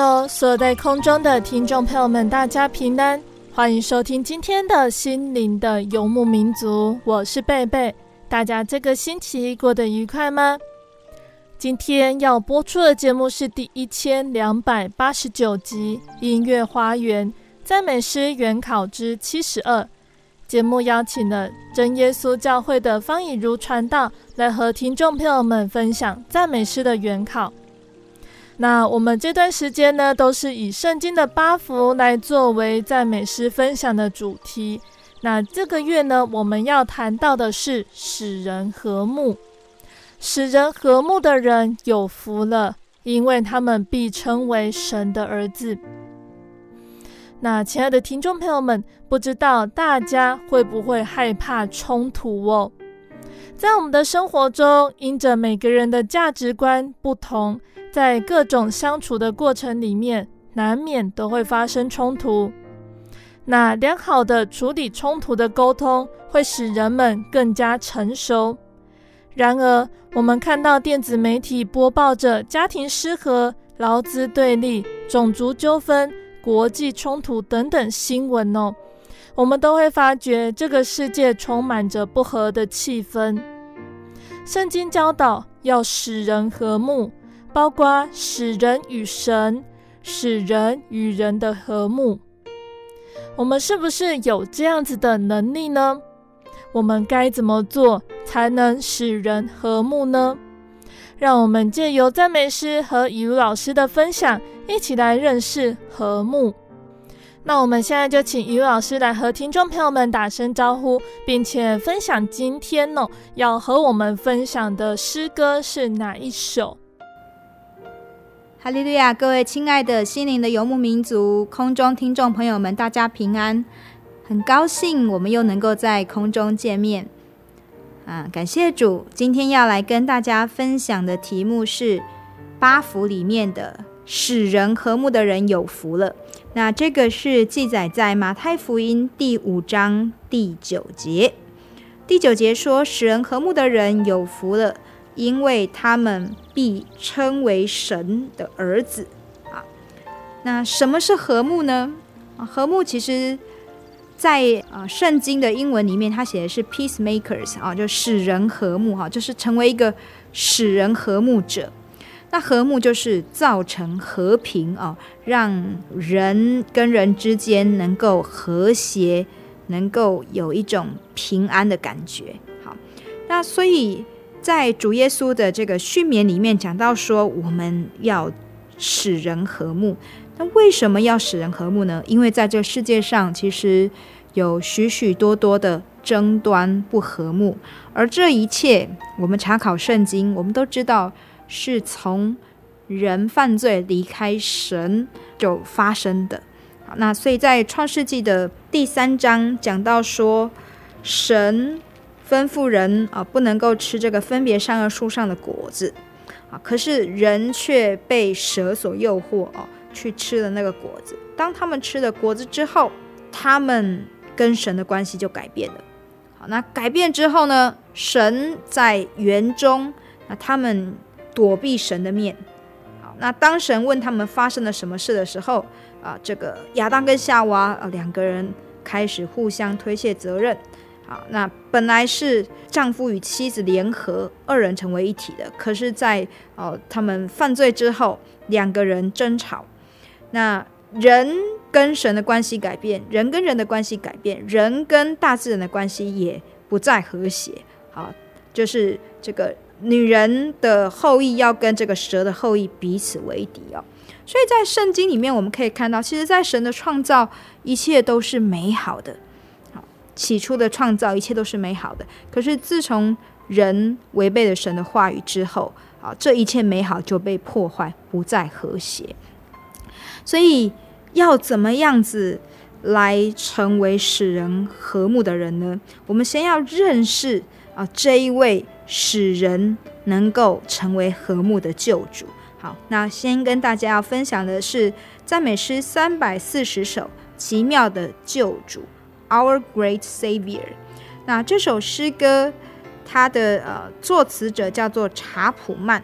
Hello，所有在空中的听众朋友们，大家平安，欢迎收听今天的心灵的游牧民族，我是贝贝。大家这个星期过得愉快吗？今天要播出的节目是第一千两百八十九集《音乐花园赞美诗原考之七十二》。节目邀请了真耶稣教会的方以如传道来和听众朋友们分享赞美诗的原考。那我们这段时间呢，都是以圣经的八福来作为赞美诗分享的主题。那这个月呢，我们要谈到的是使人和睦。使人和睦的人有福了，因为他们必称为神的儿子。那亲爱的听众朋友们，不知道大家会不会害怕冲突哦？在我们的生活中，因着每个人的价值观不同。在各种相处的过程里面，难免都会发生冲突。那良好的处理冲突的沟通，会使人们更加成熟。然而，我们看到电子媒体播报着家庭失和、劳资对立、种族纠纷、国际冲突等等新闻哦，我们都会发觉这个世界充满着不和的气氛。圣经教导要使人和睦。包括使人与神、使人与人的和睦，我们是不是有这样子的能力呢？我们该怎么做才能使人和睦呢？让我们借由赞美诗和以如老师的分享，一起来认识和睦。那我们现在就请以如老师来和听众朋友们打声招呼，并且分享今天呢要和我们分享的诗歌是哪一首？哈利路亚！各位亲爱的心灵的游牧民族，空中听众朋友们，大家平安！很高兴我们又能够在空中见面。啊，感谢主！今天要来跟大家分享的题目是八福里面的“使人和睦的人有福了”。那这个是记载在马太福音第五章第九节。第九节说：“使人和睦的人有福了。”因为他们必称为神的儿子啊。那什么是和睦呢？和睦其实，在啊圣经的英文里面，它写的是 peacemakers 啊，就使人和睦哈，就是成为一个使人和睦者。那和睦就是造成和平啊，让人跟人之间能够和谐，能够有一种平安的感觉。好，那所以。在主耶稣的这个训勉里面讲到说，我们要使人和睦。那为什么要使人和睦呢？因为在这世界上，其实有许许多多的争端不和睦，而这一切，我们查考圣经，我们都知道是从人犯罪离开神就发生的。那所以在创世纪的第三章讲到说，神。吩咐人啊，不能够吃这个分别善恶树上的果子啊，可是人却被蛇所诱惑哦，去吃了那个果子。当他们吃了果子之后，他们跟神的关系就改变了。好，那改变之后呢，神在园中，那他们躲避神的面。好，那当神问他们发生了什么事的时候，啊，这个亚当跟夏娃啊两个人开始互相推卸责任。啊，那本来是丈夫与妻子联合，二人成为一体的，可是在，哦他们犯罪之后，两个人争吵，那人跟神的关系改变，人跟人的关系改变，人跟大自然的关系也不再和谐。好，就是这个女人的后裔要跟这个蛇的后裔彼此为敌哦。所以在圣经里面，我们可以看到，其实，在神的创造，一切都是美好的。起初的创造一切都是美好的，可是自从人违背了神的话语之后，啊，这一切美好就被破坏，不再和谐。所以要怎么样子来成为使人和睦的人呢？我们先要认识啊这一位使人能够成为和睦的救主。好，那先跟大家要分享的是赞美诗三百四十首，奇妙的救主。Our Great Savior，那这首诗歌，它的呃作词者叫做查普曼，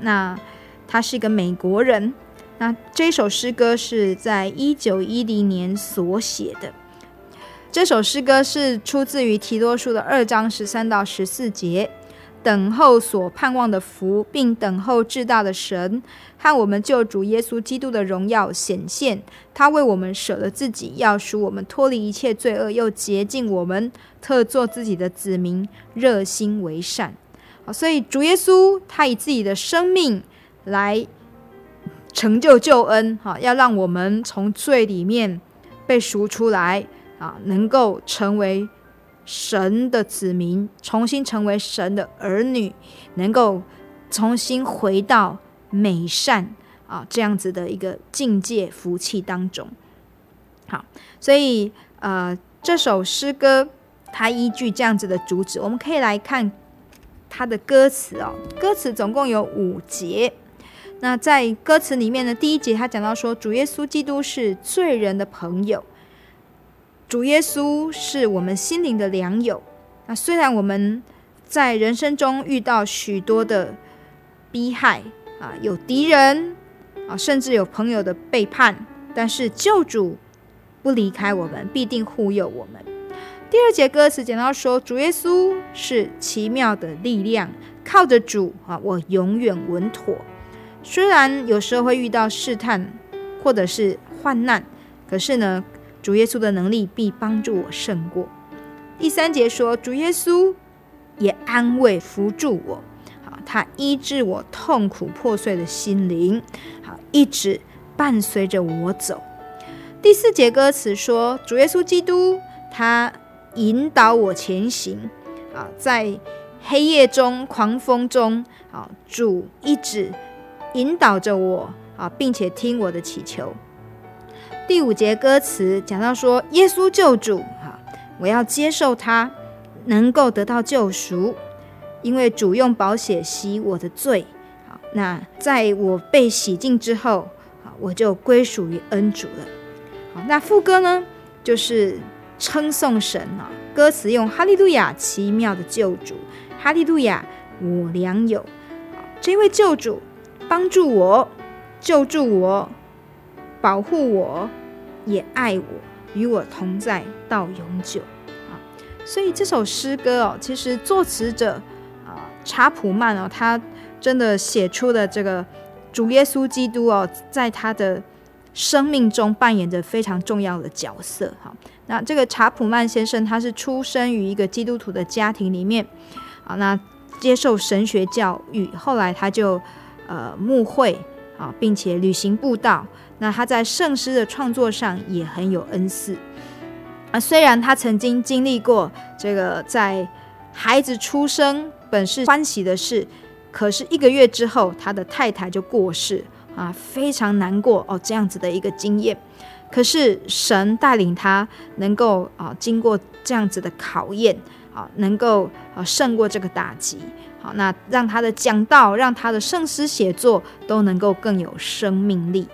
那他是一个美国人。那这首诗歌是在一九一零年所写的。这首诗歌是出自于提多书的二章十三到十四节。等候所盼望的福，并等候至大的神和我们救主耶稣基督的荣耀显现。他为我们舍了自己，要赎我们脱离一切罪恶，又洁净我们，特作自己的子民，热心为善。好，所以主耶稣他以自己的生命来成就救恩，哈，要让我们从罪里面被赎出来，啊，能够成为。神的子民重新成为神的儿女，能够重新回到美善啊这样子的一个境界福气当中。好，所以呃这首诗歌它依据这样子的主旨，我们可以来看它的歌词哦。歌词总共有五节。那在歌词里面呢，第一节他讲到说，主耶稣基督是罪人的朋友。主耶稣是我们心灵的良友。那虽然我们在人生中遇到许多的逼害啊，有敌人啊，甚至有朋友的背叛，但是救主不离开我们，必定护佑我们。第二节歌词讲到说，主耶稣是奇妙的力量，靠着主啊，我永远稳妥。虽然有时候会遇到试探或者是患难，可是呢，主耶稣的能力必帮助我胜过。第三节说，主耶稣也安慰扶助我，好，他医治我痛苦破碎的心灵，好，一直伴随着我走。第四节歌词说，主耶稣基督他引导我前行，啊，在黑夜中、狂风中，啊，主一直引导着我，啊，并且听我的祈求。第五节歌词讲到说，耶稣救主，哈，我要接受他，能够得到救赎，因为主用宝血洗我的罪，好，那在我被洗净之后，好，我就归属于恩主了。好，那副歌呢，就是称颂神啊，歌词用哈利路亚，奇妙的救主，哈利路亚，我良友，这位救主帮助我，救助我。保护我，也爱我，与我同在到永久啊！所以这首诗歌哦，其实作词者啊查普曼哦，他真的写出了这个主耶稣基督哦，在他的生命中扮演着非常重要的角色哈。那这个查普曼先生，他是出生于一个基督徒的家庭里面啊，那接受神学教育，后来他就呃牧会啊，并且旅行布道。那他在圣诗的创作上也很有恩赐啊。虽然他曾经经历过这个在孩子出生本是欢喜的事，可是一个月之后他的太太就过世啊，非常难过哦，这样子的一个经验。可是神带领他能够啊经过这样子的考验啊，能够啊胜过这个打击。好，那让他的讲道，让他的圣诗写作都能够更有生命力。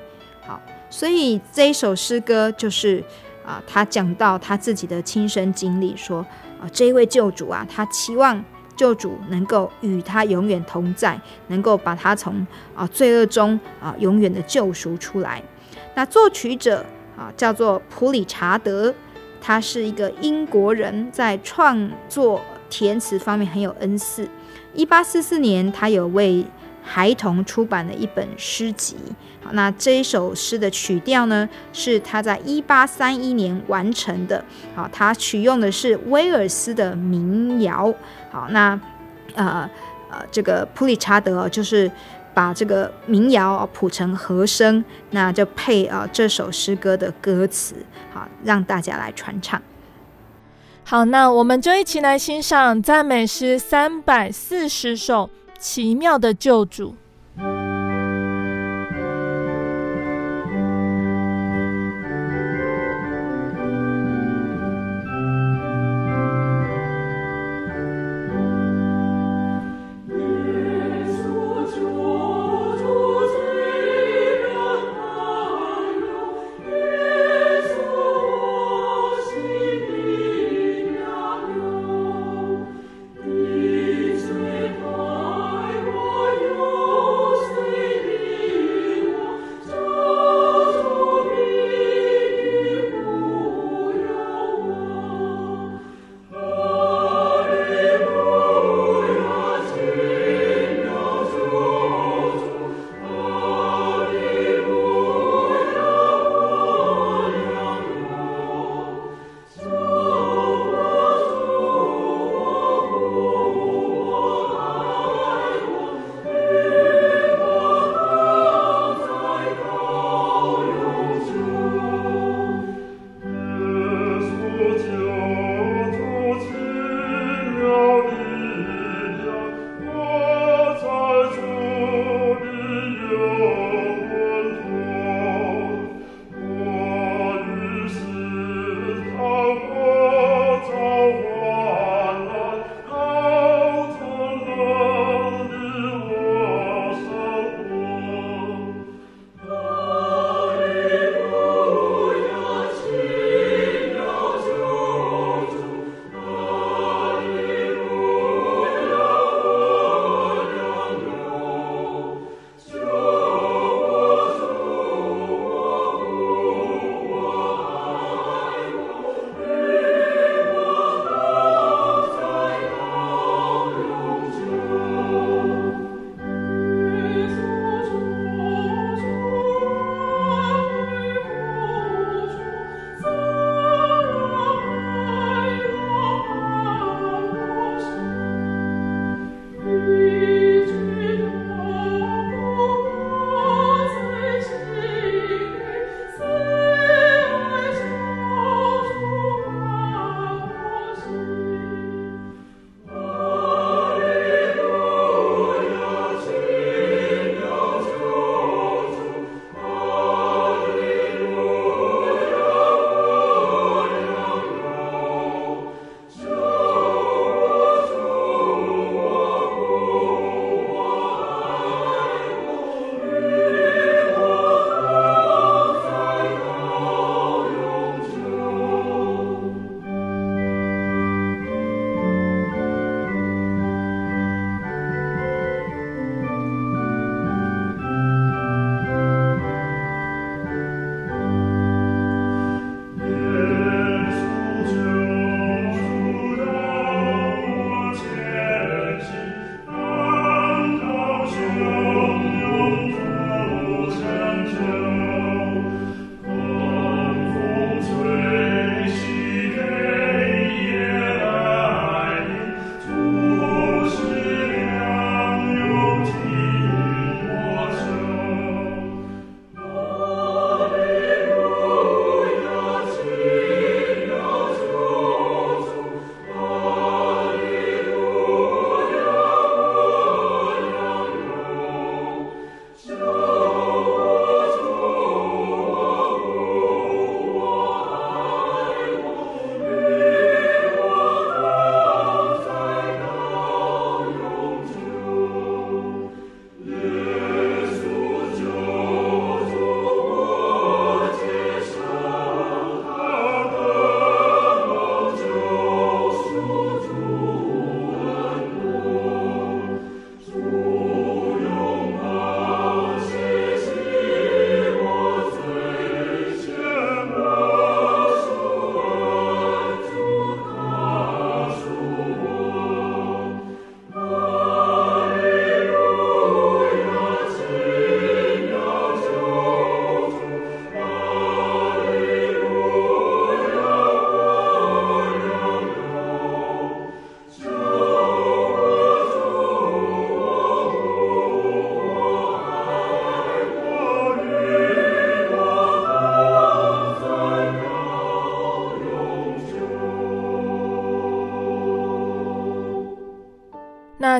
所以这一首诗歌就是啊，他讲到他自己的亲身经历，说啊，这一位救主啊，他期望救主能够与他永远同在，能够把他从啊罪恶中啊永远的救赎出来。那作曲者啊叫做普理查德，他是一个英国人，在创作填词方面很有恩赐。一八四四年，他有为孩童出版了一本诗集。那这一首诗的曲调呢，是他在一八三一年完成的。好，他取用的是威尔斯的民谣。好，那呃呃，这个普理查德就是把这个民谣谱成和声，那就配啊、呃、这首诗歌的歌词，好，让大家来传唱。好，那我们就一起来欣赏赞美诗三百四十首《奇妙的救主》。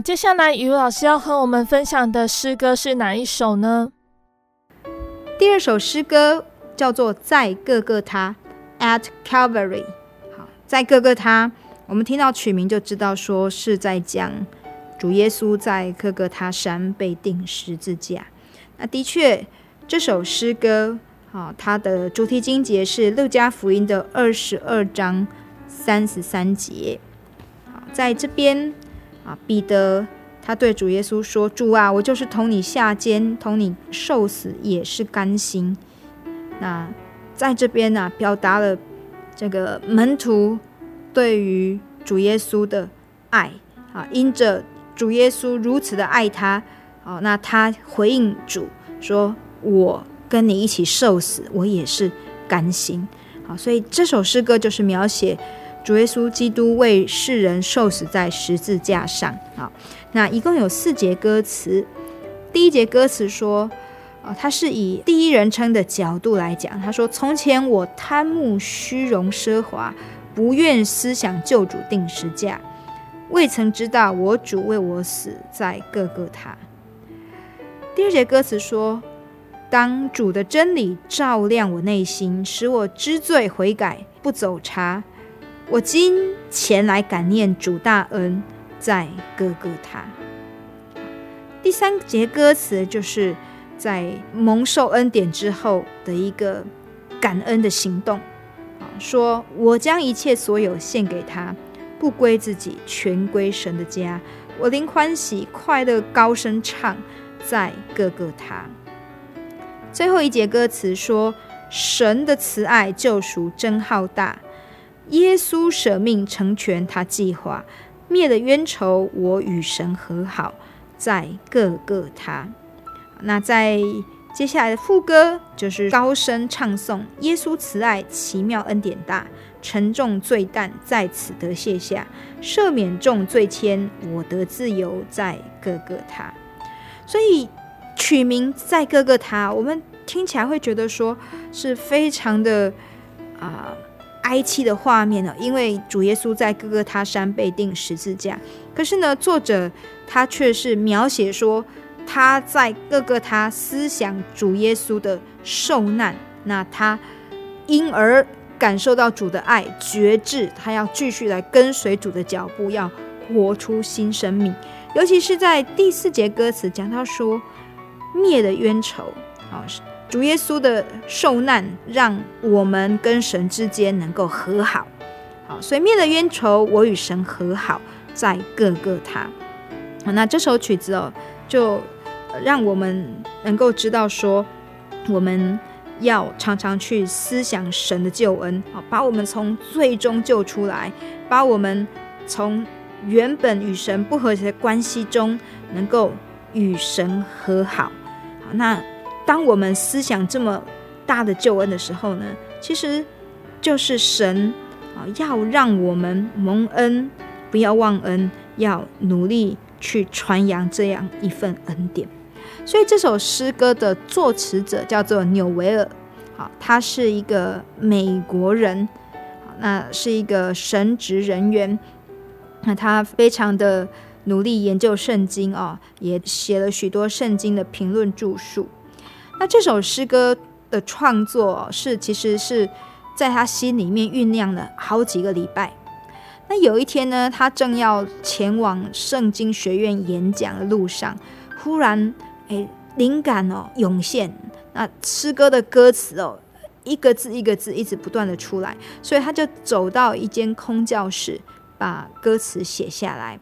接下来雨老师要和我们分享的诗歌是哪一首呢？第二首诗歌叫做《在各各他》（At Calvary）。好，在各各他，我们听到曲名就知道说是在讲主耶稣在各各他山被钉十字架。那的确，这首诗歌，好，它的主题经节是路加福音的二十二章三十三节。好，在这边。啊，彼得他对主耶稣说：“主啊，我就是同你下监，同你受死，也是甘心。”那在这边呢、啊，表达了这个门徒对于主耶稣的爱啊，因着主耶稣如此的爱他，哦，那他回应主说：“我跟你一起受死，我也是甘心。”好，所以这首诗歌就是描写。主耶稣基督为世人受死在十字架上。好，那一共有四节歌词。第一节歌词说，啊，他是以第一人称的角度来讲。他说：“从前我贪慕虚荣奢华，不愿思想救主钉十架，未曾知道我主为我死在各各他。”第二节歌词说：“当主的真理照亮我内心，使我知罪悔改，不走茶。”我今前来感念主大恩，在各各他。第三节歌词就是在蒙受恩典之后的一个感恩的行动，啊，说我将一切所有献给他，不归自己，全归神的家。我灵欢喜快乐，高声唱，在各各他。最后一节歌词说，神的慈爱救赎真浩大。耶稣舍命成全他计划，灭了冤仇，我与神和好，在各个他。那在接下来的副歌就是高声唱颂耶稣慈爱奇妙恩典大，沉重罪担在此得卸下，赦免重罪愆，我得自由，在各个他。所以取名在各个他，我们听起来会觉得说是非常的啊。哀凄的画面呢？因为主耶稣在各各他山被钉十字架，可是呢，作者他却是描写说他在各各他思想主耶稣的受难，那他因而感受到主的爱，决志他要继续来跟随主的脚步，要活出新生命。尤其是在第四节歌词讲到说灭的冤仇啊。主耶稣的受难，让我们跟神之间能够和好，好，所以灭了冤仇，我与神和好，在各各他。那这首曲子哦，就让我们能够知道说，我们要常常去思想神的救恩，好，把我们从罪中救出来，把我们从原本与神不和谐的关系中，能够与神和好，好，那。当我们思想这么大的救恩的时候呢，其实就是神啊，要让我们蒙恩，不要忘恩，要努力去传扬这样一份恩典。所以这首诗歌的作词者叫做纽维尔，好，他是一个美国人，好，那是一个神职人员，那他非常的努力研究圣经啊，也写了许多圣经的评论著述。那这首诗歌的创作是，其实是在他心里面酝酿了好几个礼拜。那有一天呢，他正要前往圣经学院演讲的路上，忽然，诶，灵感哦涌现，那诗歌的歌词哦，一个字一个字一直不断的出来，所以他就走到一间空教室，把歌词写下来。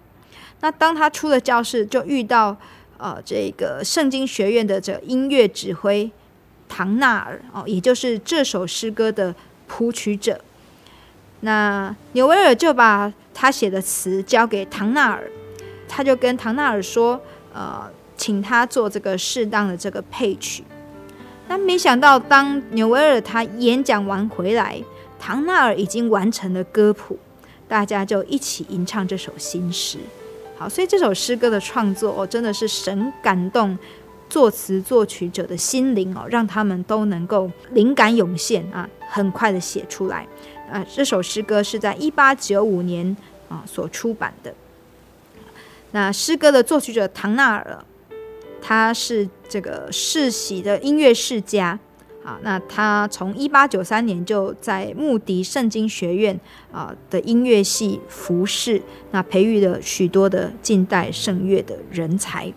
那当他出了教室，就遇到。呃，这个圣经学院的这音乐指挥唐纳尔哦，也就是这首诗歌的谱曲者。那纽维尔就把他写的词交给唐纳尔，他就跟唐纳尔说：“呃，请他做这个适当的这个配曲。”那没想到，当纽维尔他演讲完回来，唐纳尔已经完成了歌谱，大家就一起吟唱这首新诗。好，所以这首诗歌的创作哦，真的是神感动作词作曲者的心灵哦，让他们都能够灵感涌现啊，很快的写出来啊。这首诗歌是在一八九五年啊所出版的。那诗歌的作曲者唐纳尔，他是这个世袭的音乐世家。啊，那他从一八九三年就在穆迪圣经学院啊的音乐系服侍，那培育了许多的近代圣乐的人才。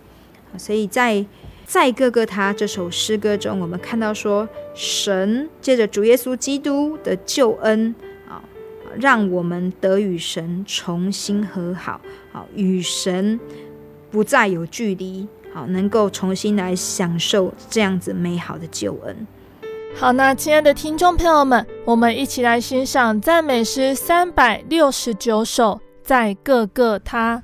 所以在在各个他这首诗歌中，我们看到说，神借着主耶稣基督的救恩啊，让我们得与神重新和好，好与神不再有距离，好能够重新来享受这样子美好的救恩。好，那亲爱的听众朋友们，我们一起来欣赏赞美诗三百六十九首，在各个他。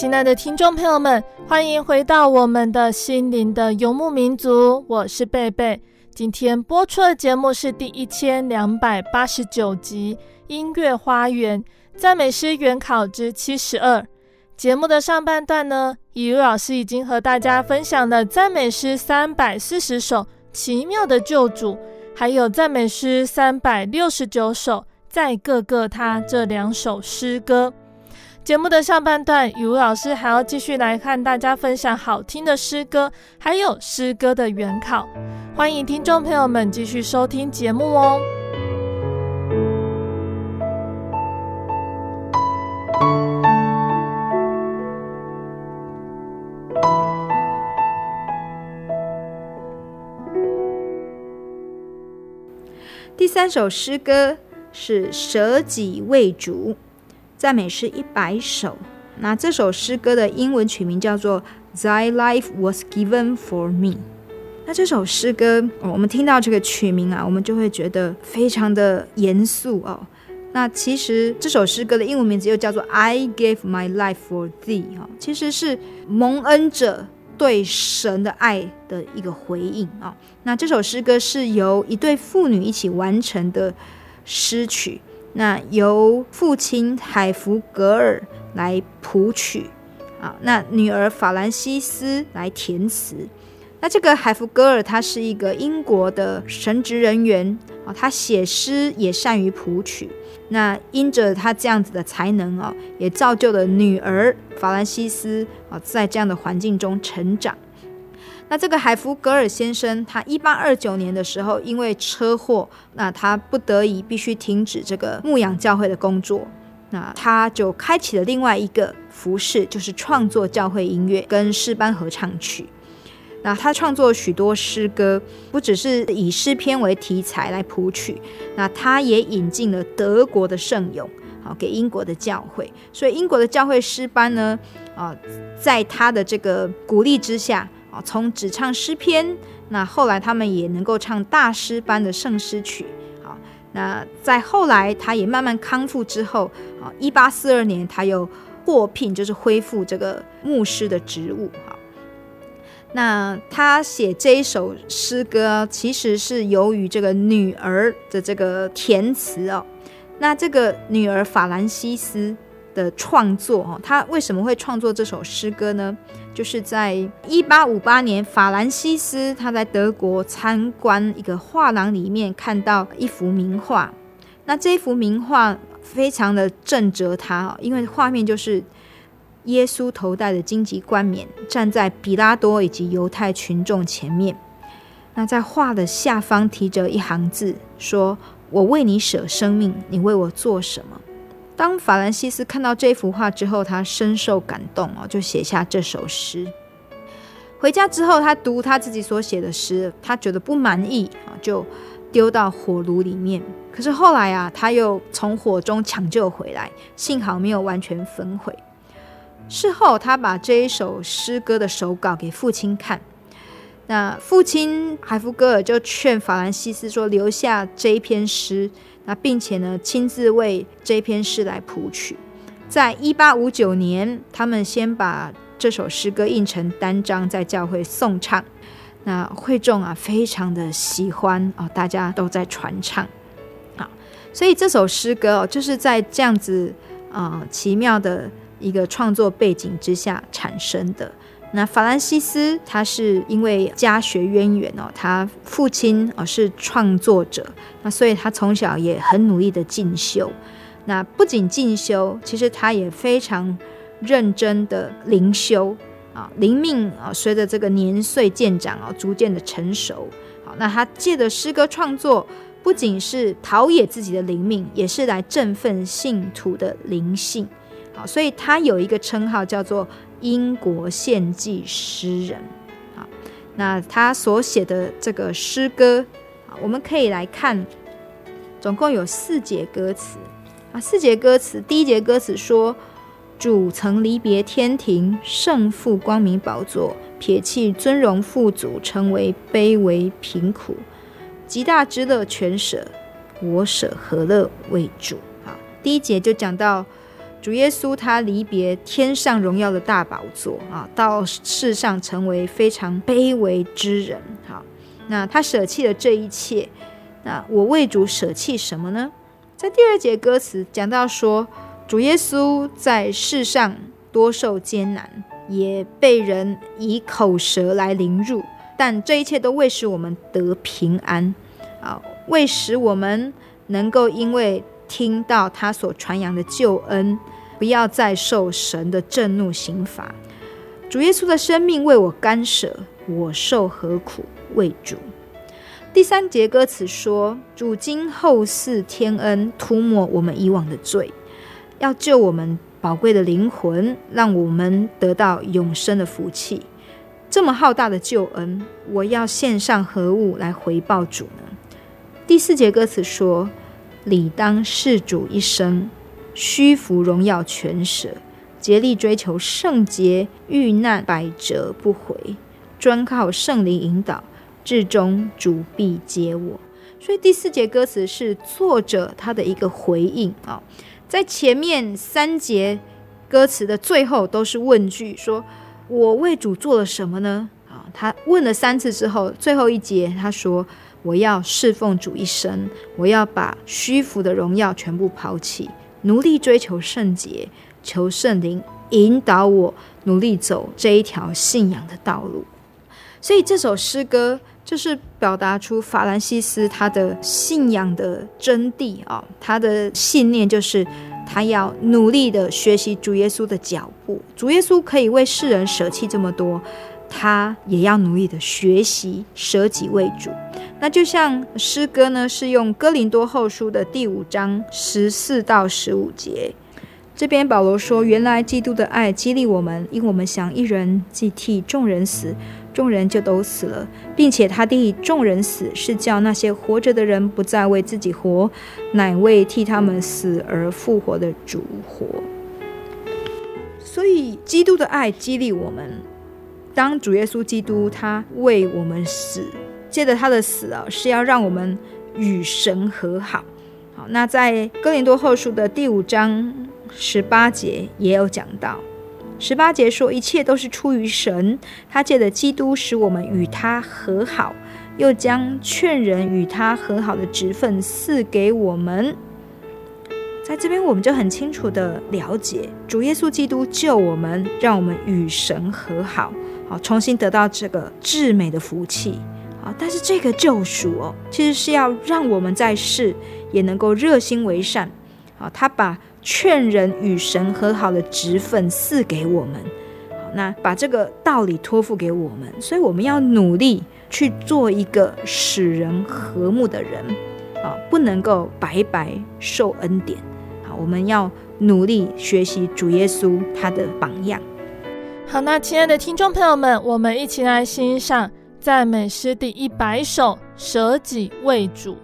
亲爱的听众朋友们，欢迎回到我们的心灵的游牧民族，我是贝贝。今天播出的节目是第一千两百八十九集《音乐花园赞美诗原考之七十二》。节目的上半段呢，以如老师已经和大家分享了赞美诗三百四十首《奇妙的救主》，还有赞美诗三百六十九首《在各个他》这两首诗歌。节目的上半段，雨老师还要继续来看大家分享好听的诗歌，还有诗歌的原考。欢迎听众朋友们继续收听节目哦。第三首诗歌是舍己为主。赞美诗一百首，那这首诗歌的英文曲名叫做《Thy Life Was Given for Me》。那这首诗歌，我们听到这个曲名啊，我们就会觉得非常的严肃哦。那其实这首诗歌的英文名字又叫做《I Gave My Life for Thee》哈，其实是蒙恩者对神的爱的一个回应啊。那这首诗歌是由一对父女一起完成的诗曲。那由父亲海弗格尔来谱曲，啊，那女儿法兰西斯来填词。那这个海弗格尔他是一个英国的神职人员，啊，他写诗也善于谱曲。那因着他这样子的才能哦，也造就了女儿法兰西斯啊，在这样的环境中成长。那这个海弗格尔先生，他一八二九年的时候，因为车祸，那他不得已必须停止这个牧养教会的工作，那他就开启了另外一个服饰，就是创作教会音乐跟诗班合唱曲。那他创作许多诗歌，不只是以诗篇为题材来谱曲，那他也引进了德国的圣咏，好给英国的教会。所以英国的教会诗班呢，啊，在他的这个鼓励之下。啊，从只唱诗篇，那后来他们也能够唱大师般的圣诗曲。好，那在后来他也慢慢康复之后，啊，一八四二年他又获聘，就是恢复这个牧师的职务。好，那他写这一首诗歌，其实是由于这个女儿的这个填词哦。那这个女儿法兰西斯的创作，哈，他为什么会创作这首诗歌呢？就是在一八五八年，法兰西斯他在德国参观一个画廊里面，看到一幅名画。那这幅名画非常的震折他，因为画面就是耶稣头戴的荆棘冠冕，站在比拉多以及犹太群众前面。那在画的下方提着一行字，说：“我为你舍生命，你为我做什么？”当法兰西斯看到这幅画之后，他深受感动哦，就写下这首诗。回家之后，他读他自己所写的诗，他觉得不满意啊，就丢到火炉里面。可是后来啊，他又从火中抢救回来，幸好没有完全焚毁。事后，他把这一首诗歌的手稿给父亲看，那父亲海夫格尔就劝法兰西斯说：“留下这一篇诗。”那并且呢，亲自为这篇诗来谱曲。在一八五九年，他们先把这首诗歌印成单张，在教会诵唱。那会众啊，非常的喜欢哦，大家都在传唱。好，所以这首诗歌哦，就是在这样子啊、奇妙的一个创作背景之下产生的。那法兰西斯他是因为家学渊源哦，他父亲哦是创作者，那所以他从小也很努力的进修。那不仅进修，其实他也非常认真的灵修啊，灵命啊，随着这个年岁渐长啊，逐渐的成熟。好，那他借的诗歌创作，不仅是陶冶自己的灵命，也是来振奋信徒的灵性。好，所以他有一个称号叫做。英国献祭诗人，好，那他所写的这个诗歌，我们可以来看，总共有四节歌词啊。四节歌词，第一节歌词说：“主曾离别天庭，圣父光明宝座，撇弃尊荣富足，成为卑微贫苦，极大之乐全舍，我舍何乐为主？”好，第一节就讲到。主耶稣他离别天上荣耀的大宝座啊，到世上成为非常卑微之人。好，那他舍弃了这一切。那我为主舍弃什么呢？在第二节歌词讲到说，主耶稣在世上多受艰难，也被人以口舌来凌辱，但这一切都为使我们得平安啊，为使我们能够因为。听到他所传扬的救恩，不要再受神的震怒刑罚。主耶稣的生命为我甘舍，我受何苦为主？第三节歌词说：主今后世天恩，涂抹我们以往的罪，要救我们宝贵的灵魂，让我们得到永生的福气。这么浩大的救恩，我要献上何物来回报主呢？第四节歌词说：理当事主一生，虚浮荣耀全舍，竭力追求圣洁，遇难百折不回，专靠圣灵引导。至终主必接我，所以第四节歌词是作者他的一个回应啊，在前面三节歌词的最后都是问句，说我为主做了什么呢？啊，他问了三次之后，最后一节他说我要侍奉主一生，我要把虚浮的荣耀全部抛弃，努力追求圣洁，求圣灵引导我，努力走这一条信仰的道路。所以这首诗歌。就是表达出法兰西斯他的信仰的真谛啊，他的信念就是他要努力的学习主耶稣的脚步。主耶稣可以为世人舍弃这么多，他也要努力的学习舍己为主。那就像诗歌呢，是用哥林多后书的第五章十四到十五节，这边保罗说：“原来基督的爱激励我们，因我们想一人既替众人死。”众人就都死了，并且他替众人死，是叫那些活着的人不再为自己活，乃为替他们死而复活的主活。所以，基督的爱激励我们。当主耶稣基督他为我们死，借着他的死啊，是要让我们与神和好。好，那在哥林多后书的第五章十八节也有讲到。十八节说，一切都是出于神，他借着基督使我们与他和好，又将劝人与他和好的职分赐给我们。在这边，我们就很清楚的了解，主耶稣基督救我们，让我们与神和好，好重新得到这个至美的福气。啊，但是这个救赎哦，其实是要让我们在世也能够热心为善。好，他把。劝人与神和好的职分赐给我们，好，那把这个道理托付给我们，所以我们要努力去做一个使人和睦的人，啊，不能够白白受恩典，好，我们要努力学习主耶稣他的榜样。好，那亲爱的听众朋友们，我们一起来欣赏赞美诗第一百首《舍己为主》。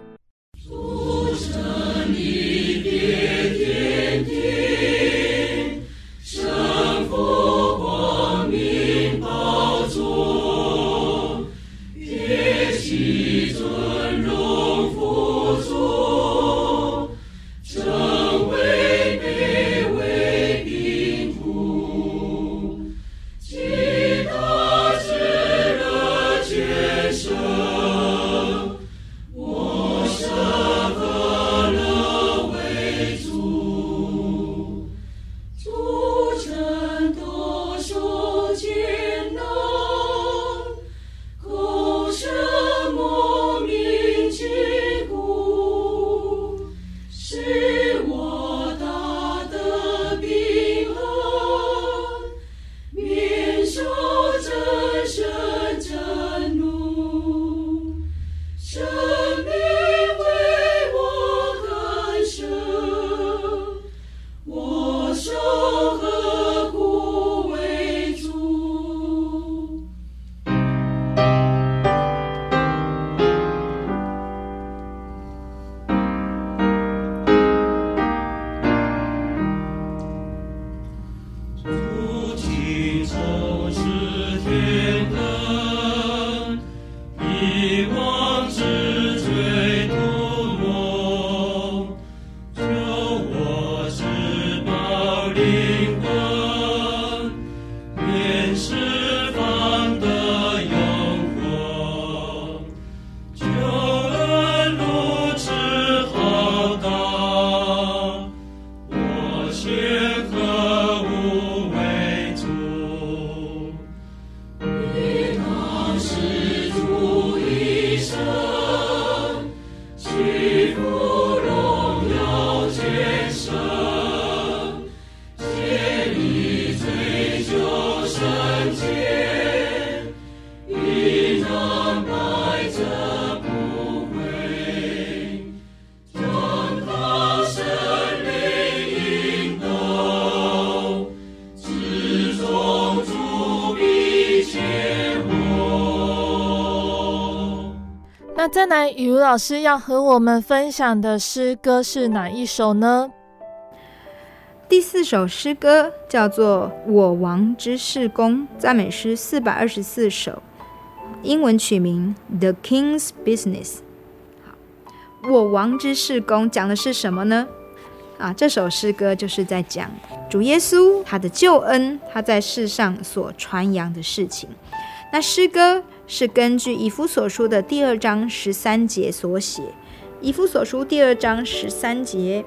再来，雨茹老师要和我们分享的诗歌是哪一首呢？第四首诗歌叫做《我王之事工》，赞美诗四百二十四首，英文曲名《The King's Business》。好，《我王之事工》讲的是什么呢？啊，这首诗歌就是在讲主耶稣他的救恩，他在世上所传扬的事情。那诗歌是根据以弗所书的第二章十三节所写。以弗所书第二章十三节。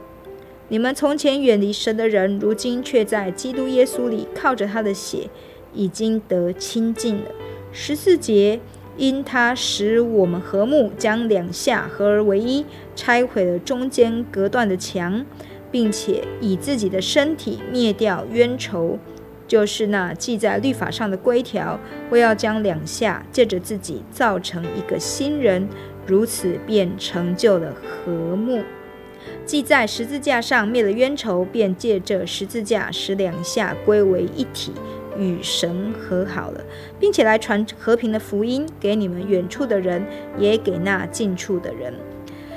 你们从前远离神的人，如今却在基督耶稣里靠着他的血，已经得亲近了。十四节，因他使我们和睦，将两下合而为一，拆毁了中间隔断的墙，并且以自己的身体灭掉冤仇，就是那记在律法上的规条，为要将两下借着自己造成一个新人，如此便成就了和睦。记在十字架上灭了冤仇，便借着十字架使两下归为一体，与神和好了，并且来传和平的福音给你们远处的人，也给那近处的人。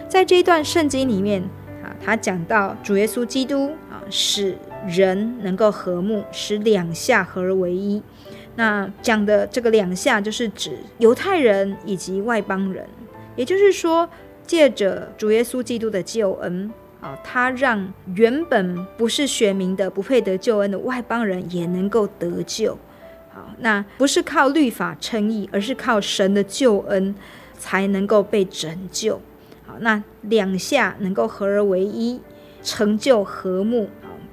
在这一段圣经里面啊，他讲到主耶稣基督啊，使人能够和睦，使两下合而为一。那讲的这个两下，就是指犹太人以及外邦人，也就是说，借着主耶稣基督的救恩。啊，他让原本不是选民的、不配得救恩的外邦人也能够得救。好，那不是靠律法称义，而是靠神的救恩才能够被拯救。好，那两下能够合而为一，成就和睦。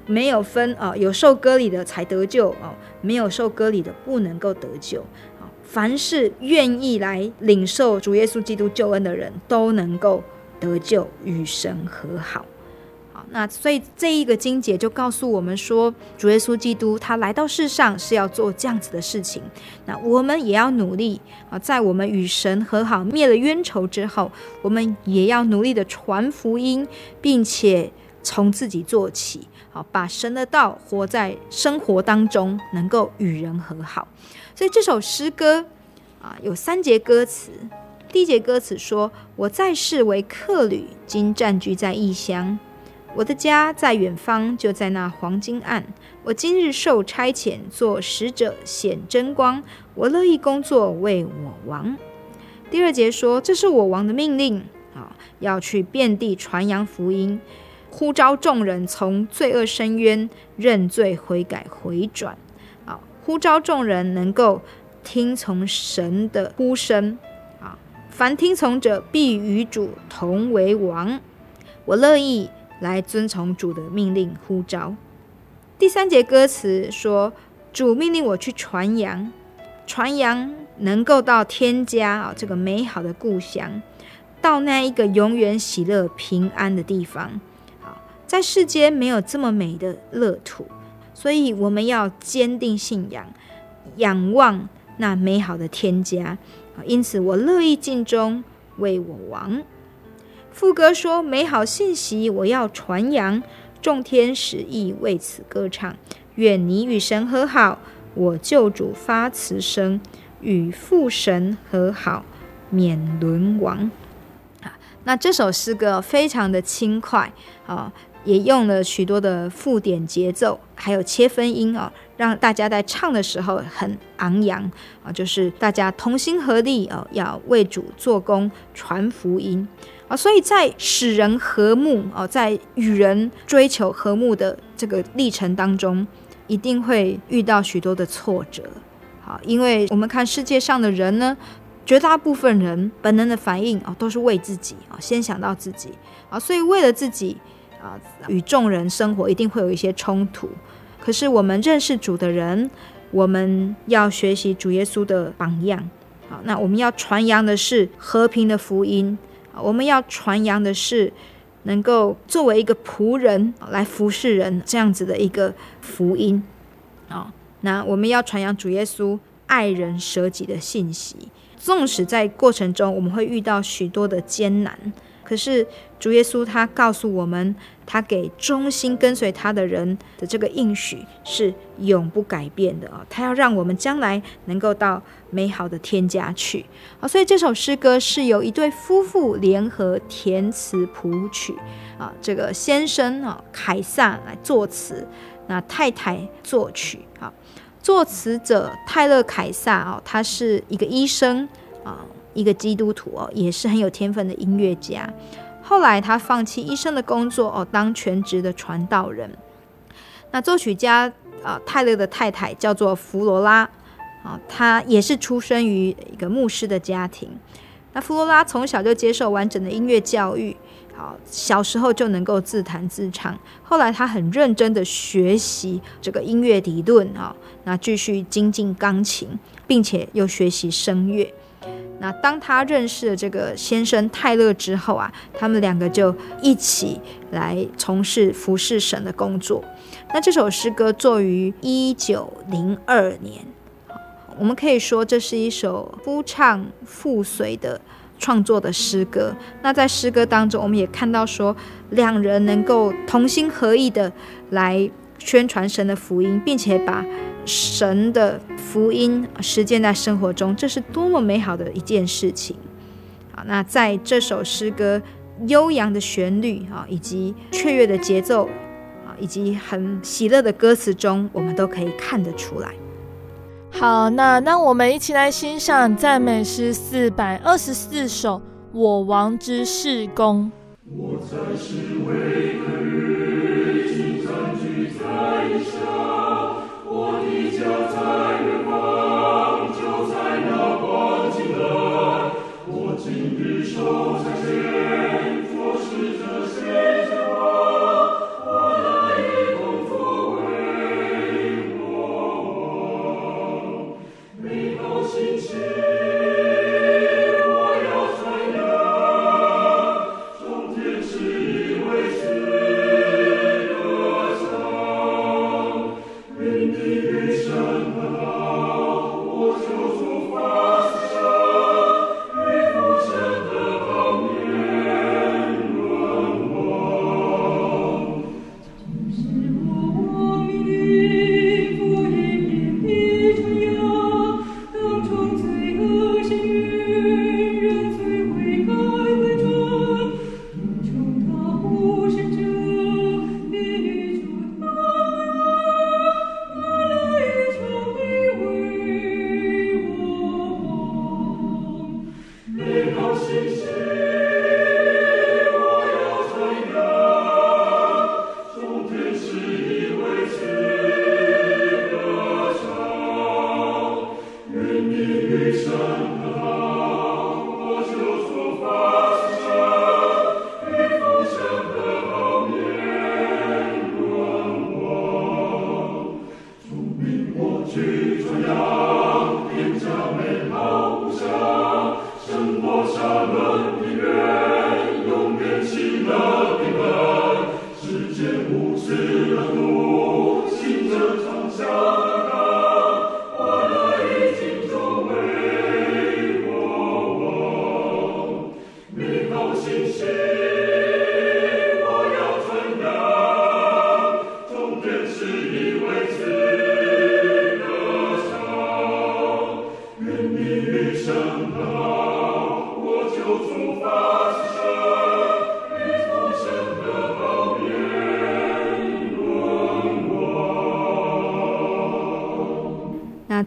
没有分啊，有受割礼的才得救啊，没有受割礼的不能够得救。啊，凡是愿意来领受主耶稣基督救恩的人都能够得救，与神和好好。那所以这一个经节就告诉我们说，主耶稣基督他来到世上是要做这样子的事情。那我们也要努力啊，在我们与神和好、灭了冤仇之后，我们也要努力的传福音，并且从自己做起，好把神的道活在生活当中，能够与人和好。所以这首诗歌啊，有三节歌词。第一节歌词说：“我在世为客旅，今暂居在异乡。”我的家在远方，就在那黄金岸。我今日受差遣，做使者显真光。我乐意工作，为我王。第二节说：“这是我王的命令啊，要去遍地传扬福音，呼召众人从罪恶深渊认罪悔改回转啊，呼召众人能够听从神的呼声啊。凡听从者，必与主同为王。我乐意。”来遵从主的命令呼召。第三节歌词说：“主命令我去传扬，传扬能够到天家啊，这个美好的故乡，到那一个永远喜乐平安的地方。在世间没有这么美的乐土，所以我们要坚定信仰，仰望那美好的天家。因此，我乐意尽忠，为我王。”副歌说：“美好信息，我要传扬，众天使亦为此歌唱。愿你与神和好，我救主发慈声，与父神和好，免沦亡。”啊，那这首诗歌非常的轻快啊，也用了许多的附点节奏，还有切分音啊，让大家在唱的时候很昂扬啊，就是大家同心合力哦，要为主做工，传福音。啊，所以在使人和睦哦，在与人追求和睦的这个历程当中，一定会遇到许多的挫折。好，因为我们看世界上的人呢，绝大部分人本能的反应啊，都是为自己啊，先想到自己啊，所以为了自己啊，与众人生活一定会有一些冲突。可是我们认识主的人，我们要学习主耶稣的榜样。好，那我们要传扬的是和平的福音。我们要传扬的是，能够作为一个仆人来服侍人这样子的一个福音啊。那我们要传扬主耶稣爱人舍己的信息，纵使在过程中我们会遇到许多的艰难，可是主耶稣他告诉我们，他给忠心跟随他的人的这个应许是永不改变的啊！他要让我们将来能够到美好的天家去啊！所以这首诗歌是由一对夫妇联合填词谱曲啊，这个先生啊凯撒来作词，那太太作曲啊。作词者泰勒凯撒啊，他是一个医生啊。一个基督徒哦，也是很有天分的音乐家。后来他放弃医生的工作哦，当全职的传道人。那作曲家啊，泰勒的太太叫做弗罗拉啊，她也是出生于一个牧师的家庭。那弗罗拉从小就接受完整的音乐教育，好，小时候就能够自弹自唱。后来他很认真的学习这个音乐理论啊，那继续精进钢琴，并且又学习声乐。那当他认识了这个先生泰勒之后啊，他们两个就一起来从事服侍神的工作。那这首诗歌作于一九零二年，我们可以说这是一首夫唱妇随的创作的诗歌。那在诗歌当中，我们也看到说两人能够同心合意的来宣传神的福音，并且把神的福音实践在生活中，这是多么美好的一件事情！好，那在这首诗歌悠扬的旋律啊，以及雀跃的节奏啊，以及很喜乐的歌词中，我们都可以看得出来。好，那让我们一起来欣赏赞美诗四百二十四首《我王之事工》。我就在远方就在那黄金海握紧的手向前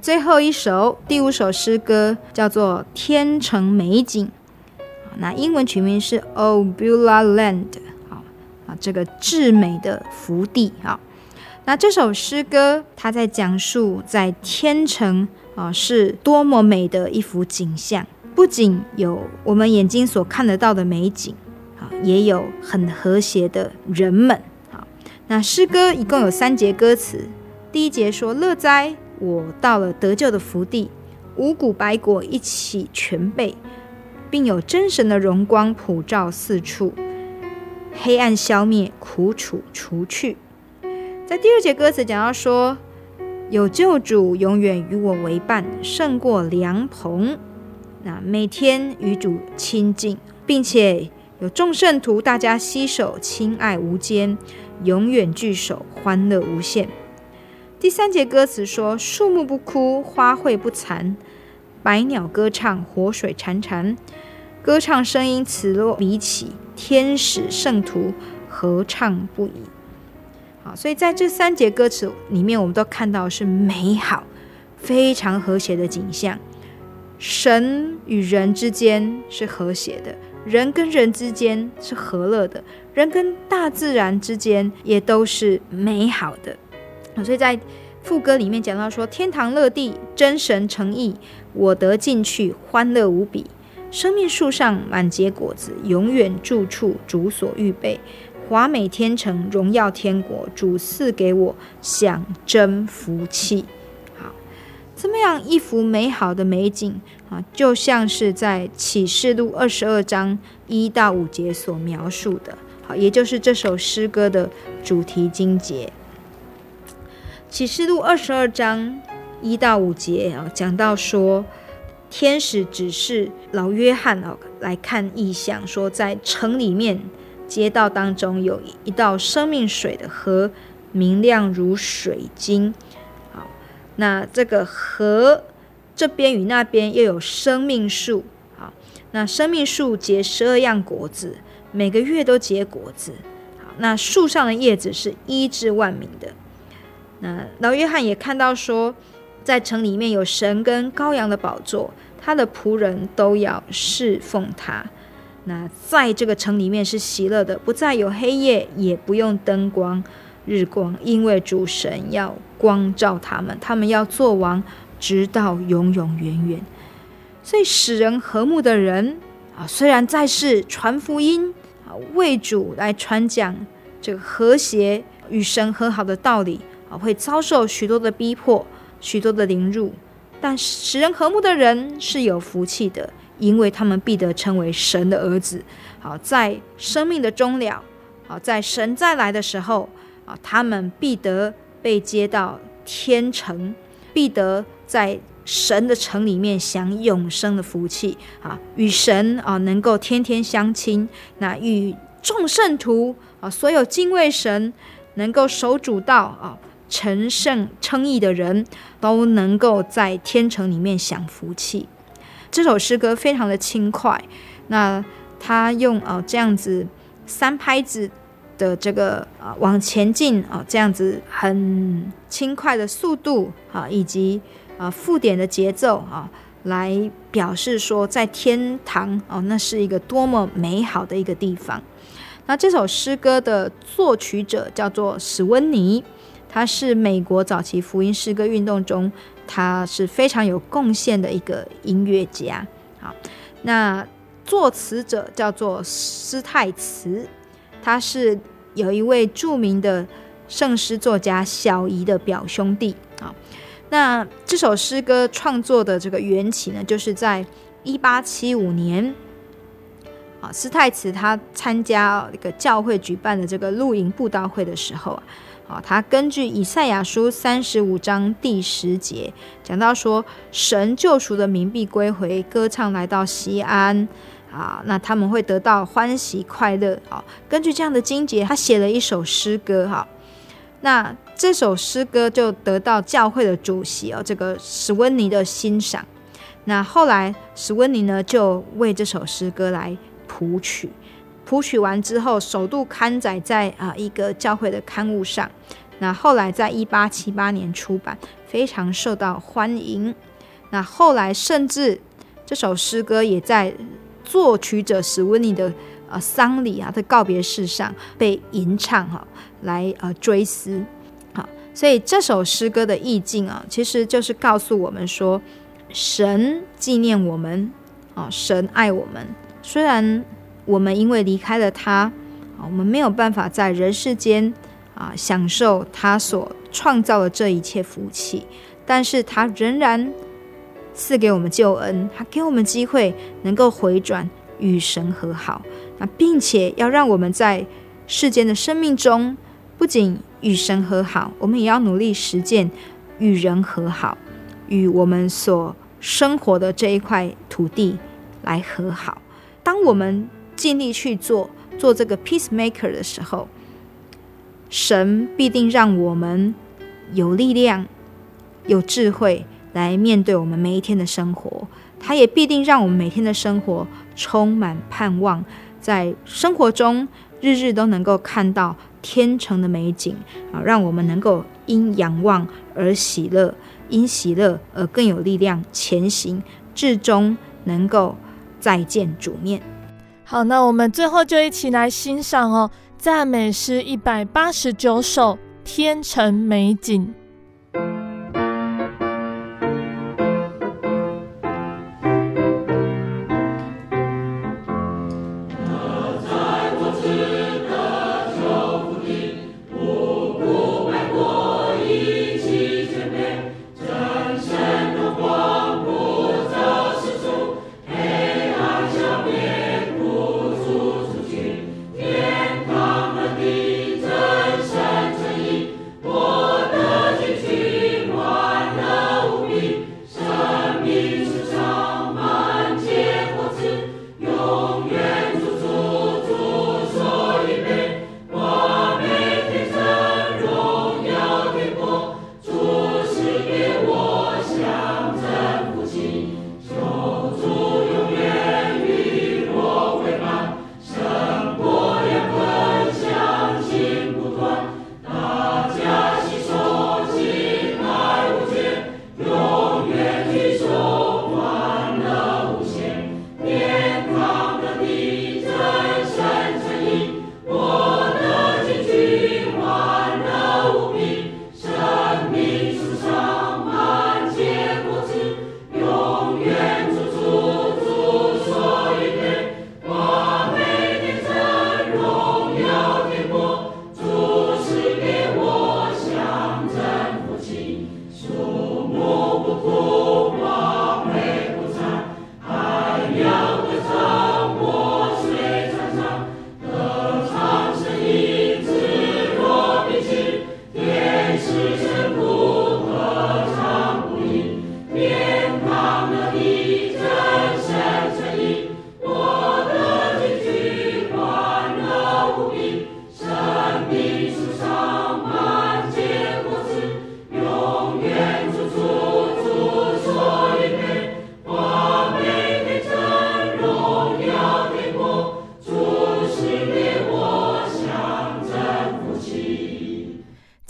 最后一首，第五首诗歌叫做《天成美景》，那英文曲名是《O Beulah Land》，好啊，这个至美的福地啊。那这首诗歌，它在讲述在天成啊是多么美的一幅景象，不仅有我们眼睛所看得到的美景啊，也有很和谐的人们啊。那诗歌一共有三节歌词，第一节说：“乐哉。”我到了得救的福地，五谷白果一起全备，并有真神的荣光普照四处，黑暗消灭，苦楚除去。在第二节歌词讲到说，有救主永远与我为伴，胜过良朋。那每天与主亲近，并且有众圣徒，大家携手，亲爱无间，永远聚首，欢乐无限。第三节歌词说：树木不枯，花卉不残，百鸟歌唱，活水潺潺，歌唱声音此落彼起，天使圣徒合唱不已。好，所以在这三节歌词里面，我们都看到是美好、非常和谐的景象。神与人之间是和谐的，人跟人之间是和乐的，人跟大自然之间也都是美好的。所以在副歌里面讲到说：“天堂乐地，真神诚意，我得进去，欢乐无比。生命树上满结果子，永远住处主所预备。”华美天成，荣耀天国，主赐给我享真福气。好，这么样一幅美好的美景啊，就像是在启示录二十二章一到五节所描述的，好，也就是这首诗歌的主题经节。启示录二十二章一到五节啊，讲到说，天使指示老约翰啊来看异象，说在城里面。街道当中有一道生命水的河，明亮如水晶。好，那这个河这边与那边又有生命树。好，那生命树结十二样果子，每个月都结果子。好，那树上的叶子是医治万民的。那老约翰也看到说，在城里面有神跟羔羊的宝座，他的仆人都要侍奉他。那在这个城里面是喜乐的，不再有黑夜，也不用灯光、日光，因为主神要光照他们，他们要做王，直到永永远远。所以使人和睦的人啊，虽然在世传福音啊，为主来传讲这个和谐与神和好的道理会遭受许多的逼迫、许多的凌辱，但使人和睦的人是有福气的。因为他们必得称为神的儿子，好，在生命的终了，好，在神再来的时候，啊，他们必得被接到天城，必得在神的城里面享永生的福气，啊，与神啊能够天天相亲，那与众圣徒啊，所有敬畏神、能够守主道啊、成圣称义的人都能够在天城里面享福气。这首诗歌非常的轻快，那他用啊这样子三拍子的这个啊往前进啊这样子很轻快的速度啊，以及啊附点的节奏啊，来表示说在天堂哦，那是一个多么美好的一个地方。那这首诗歌的作曲者叫做史温尼，他是美国早期福音诗歌运动中。他是非常有贡献的一个音乐家，好，那作词者叫做施泰茨，他是有一位著名的圣诗作家小怡的表兄弟，啊，那这首诗歌创作的这个缘起呢，就是在一八七五年，啊，施泰茨他参加一个教会举办的这个露营布道会的时候啊。他根据以赛亚书三十五章第十节讲到说，神救赎的民必归回，歌唱来到西安啊，那他们会得到欢喜快乐。好，根据这样的经节，他写了一首诗歌。哈，那这首诗歌就得到教会的主席哦，这个史温尼的欣赏。那后来史温尼呢，就为这首诗歌来谱曲。谱曲完之后，首度刊载在啊一个教会的刊物上。那后来在一八七八年出版，非常受到欢迎。那后来甚至这首诗歌也在作曲者史温尼的啊丧礼啊的告别式上被吟唱哈，来呃追思。好，所以这首诗歌的意境啊，其实就是告诉我们说，神纪念我们啊，神爱我们，虽然。我们因为离开了他，啊我们没有办法在人世间啊享受他所创造的这一切福气，但是他仍然赐给我们救恩，他给我们机会能够回转与神和好，那并且要让我们在世间的生命中不仅与神和好，我们也要努力实践与人和好，与我们所生活的这一块土地来和好。当我们尽力去做做这个 peacemaker 的时候，神必定让我们有力量、有智慧来面对我们每一天的生活。他也必定让我们每天的生活充满盼望，在生活中日日都能够看到天成的美景啊，让我们能够因仰望而喜乐，因喜乐而更有力量前行，至终能够再见主面。好，那我们最后就一起来欣赏哦，赞美诗一百八十九首《天成美景》。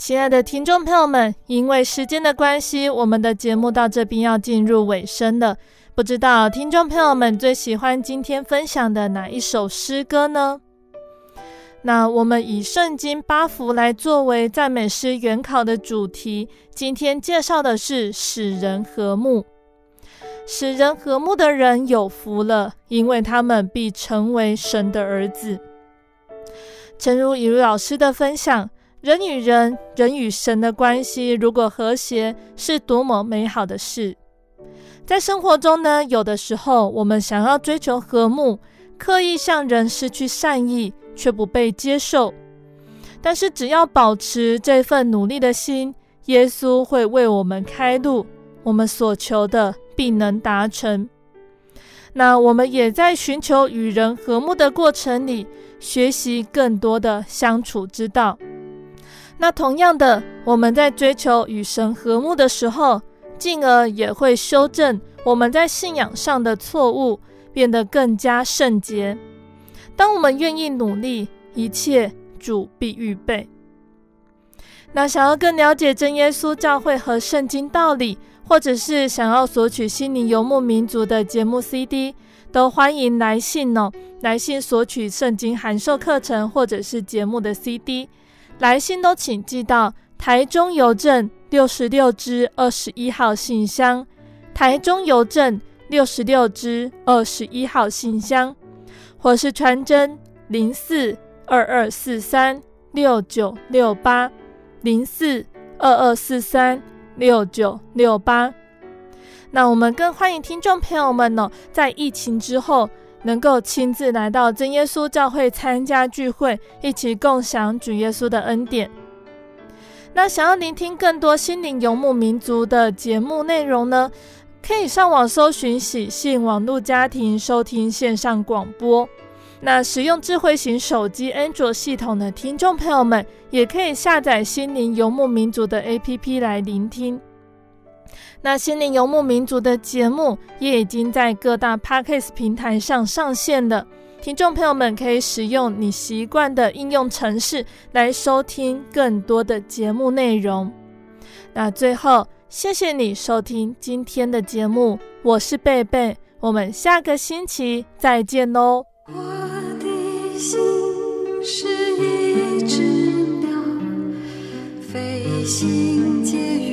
亲爱的听众朋友们，因为时间的关系，我们的节目到这边要进入尾声了。不知道听众朋友们最喜欢今天分享的哪一首诗歌呢？那我们以圣经八福来作为赞美诗原考的主题，今天介绍的是使人和睦。使人和睦的人有福了，因为他们必成为神的儿子。诚如以如老师的分享。人与人、人与神的关系如果和谐，是多么美好的事！在生活中呢，有的时候我们想要追求和睦，刻意向人失去善意，却不被接受。但是只要保持这份努力的心，耶稣会为我们开路，我们所求的必能达成。那我们也在寻求与人和睦的过程里，学习更多的相处之道。那同样的，我们在追求与神和睦的时候，进而也会修正我们在信仰上的错误，变得更加圣洁。当我们愿意努力，一切主必预备。那想要更了解真耶稣教会和圣经道理，或者是想要索取心灵游牧民族的节目 CD，都欢迎来信哦，来信索取圣经函授课程或者是节目的 CD。来信都请寄到台中邮政六十六支二十一号信箱，台中邮政六十六支二十一号信箱，或是传真零四二二四三六九六八零四二二四三六九六八。那我们更欢迎听众朋友们呢，在疫情之后。能够亲自来到真耶稣教会参加聚会，一起共享主耶稣的恩典。那想要聆听更多心灵游牧民族的节目内容呢？可以上网搜寻喜信网络家庭收听线上广播。那使用智慧型手机安卓系统的听众朋友们，也可以下载心灵游牧民族的 APP 来聆听。那心灵游牧民族的节目也已经在各大 Podcast 平台上上线了，听众朋友们可以使用你习惯的应用程式来收听更多的节目内容。那最后，谢谢你收听今天的节目，我是贝贝，我们下个星期再见喽。我的心是一只鸟，飞行介于